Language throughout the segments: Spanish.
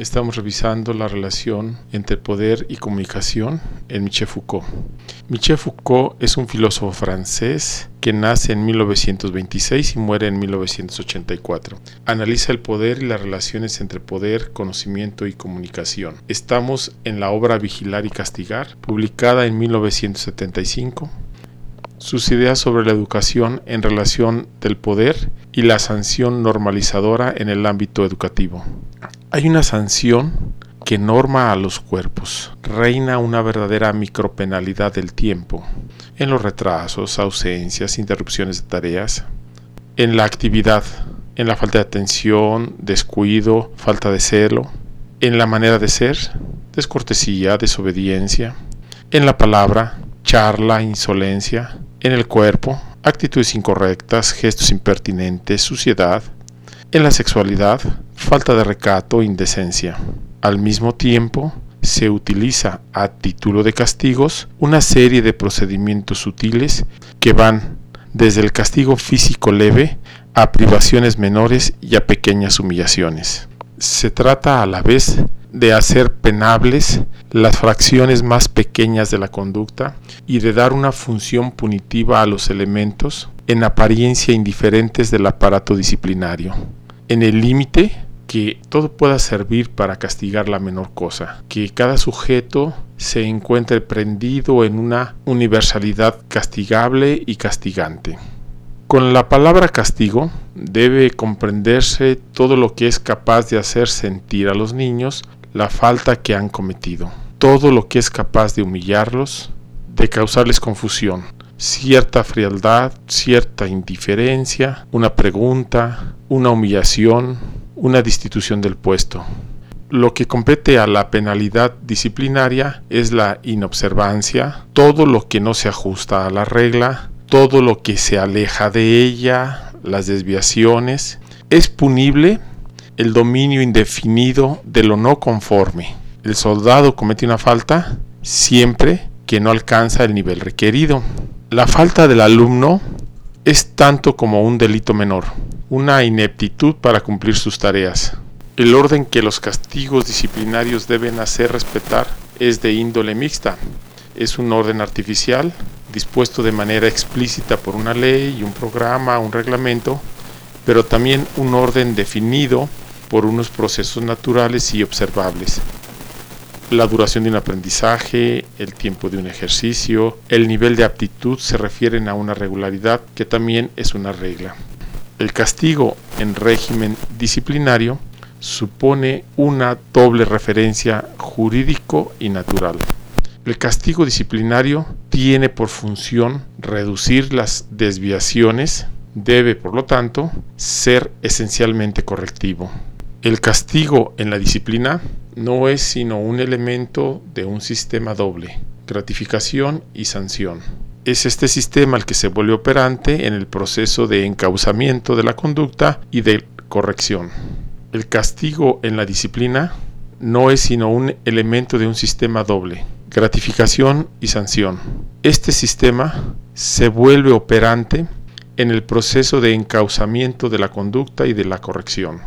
Estamos revisando la relación entre poder y comunicación en Michel Foucault. Michel Foucault es un filósofo francés que nace en 1926 y muere en 1984. Analiza el poder y las relaciones entre poder, conocimiento y comunicación. Estamos en la obra Vigilar y Castigar, publicada en 1975 sus ideas sobre la educación en relación del poder y la sanción normalizadora en el ámbito educativo. Hay una sanción que norma a los cuerpos. Reina una verdadera micropenalidad del tiempo, en los retrasos, ausencias, interrupciones de tareas, en la actividad, en la falta de atención, descuido, falta de celo, en la manera de ser, descortesía, desobediencia, en la palabra, charla, insolencia, en el cuerpo, actitudes incorrectas, gestos impertinentes, suciedad, en la sexualidad, falta de recato, indecencia. Al mismo tiempo, se utiliza a título de castigos una serie de procedimientos sutiles que van desde el castigo físico leve a privaciones menores y a pequeñas humillaciones. Se trata a la vez de hacer penables las fracciones más pequeñas de la conducta y de dar una función punitiva a los elementos en apariencia indiferentes del aparato disciplinario, en el límite que todo pueda servir para castigar la menor cosa, que cada sujeto se encuentre prendido en una universalidad castigable y castigante. Con la palabra castigo debe comprenderse todo lo que es capaz de hacer sentir a los niños la falta que han cometido, todo lo que es capaz de humillarlos, de causarles confusión, cierta frialdad, cierta indiferencia, una pregunta, una humillación, una destitución del puesto. Lo que compete a la penalidad disciplinaria es la inobservancia, todo lo que no se ajusta a la regla, todo lo que se aleja de ella, las desviaciones. Es punible el dominio indefinido de lo no conforme. El soldado comete una falta siempre que no alcanza el nivel requerido. La falta del alumno es tanto como un delito menor, una ineptitud para cumplir sus tareas. El orden que los castigos disciplinarios deben hacer respetar es de índole mixta. Es un orden artificial, dispuesto de manera explícita por una ley un programa, un reglamento, pero también un orden definido por unos procesos naturales y observables. La duración de un aprendizaje, el tiempo de un ejercicio, el nivel de aptitud se refieren a una regularidad que también es una regla. El castigo en régimen disciplinario supone una doble referencia jurídico y natural. El castigo disciplinario tiene por función reducir las desviaciones, debe por lo tanto ser esencialmente correctivo. El castigo en la disciplina no es sino un elemento de un sistema doble, gratificación y sanción. Es este sistema el que se vuelve operante en el proceso de encauzamiento de la conducta y de corrección. El castigo en la disciplina no es sino un elemento de un sistema doble, gratificación y sanción. Este sistema se vuelve operante en el proceso de encauzamiento de la conducta y de la corrección.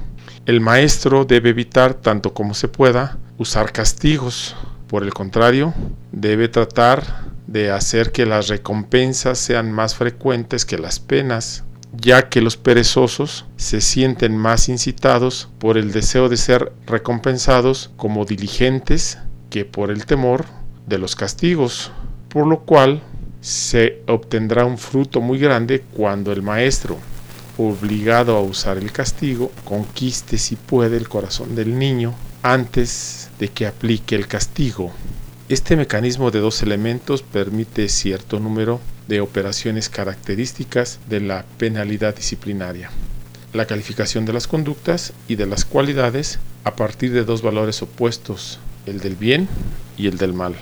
El maestro debe evitar tanto como se pueda usar castigos. Por el contrario, debe tratar de hacer que las recompensas sean más frecuentes que las penas, ya que los perezosos se sienten más incitados por el deseo de ser recompensados como diligentes que por el temor de los castigos, por lo cual se obtendrá un fruto muy grande cuando el maestro obligado a usar el castigo, conquiste si puede el corazón del niño antes de que aplique el castigo. Este mecanismo de dos elementos permite cierto número de operaciones características de la penalidad disciplinaria. La calificación de las conductas y de las cualidades a partir de dos valores opuestos, el del bien y el del mal.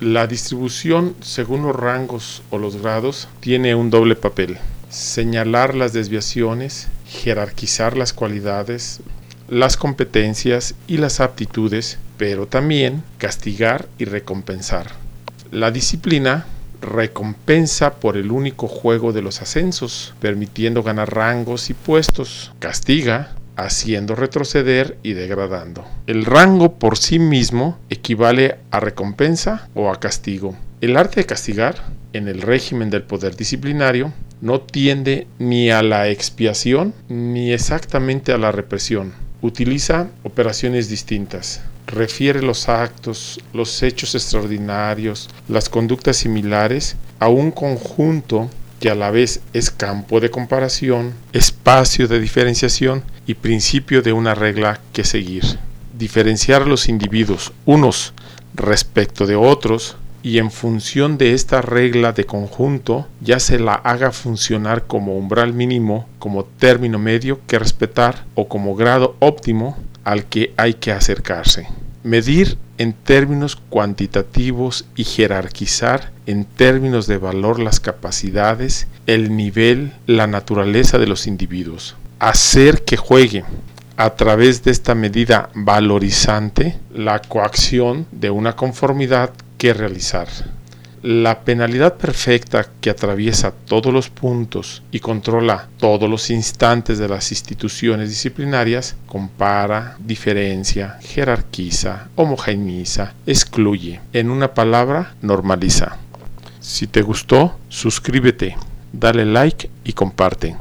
La distribución según los rangos o los grados tiene un doble papel señalar las desviaciones, jerarquizar las cualidades, las competencias y las aptitudes, pero también castigar y recompensar. La disciplina recompensa por el único juego de los ascensos, permitiendo ganar rangos y puestos. Castiga haciendo retroceder y degradando. El rango por sí mismo equivale a recompensa o a castigo. El arte de castigar, en el régimen del poder disciplinario, no tiende ni a la expiación ni exactamente a la represión. Utiliza operaciones distintas. Refiere los actos, los hechos extraordinarios, las conductas similares a un conjunto que a la vez es campo de comparación, espacio de diferenciación y principio de una regla que seguir. Diferenciar los individuos unos respecto de otros y en función de esta regla de conjunto ya se la haga funcionar como umbral mínimo, como término medio que respetar o como grado óptimo al que hay que acercarse. Medir en términos cuantitativos y jerarquizar en términos de valor las capacidades, el nivel, la naturaleza de los individuos. Hacer que juegue a través de esta medida valorizante la coacción de una conformidad que realizar. La penalidad perfecta que atraviesa todos los puntos y controla todos los instantes de las instituciones disciplinarias compara, diferencia, jerarquiza, homogeneiza, excluye. En una palabra, normaliza. Si te gustó, suscríbete, dale like y comparte.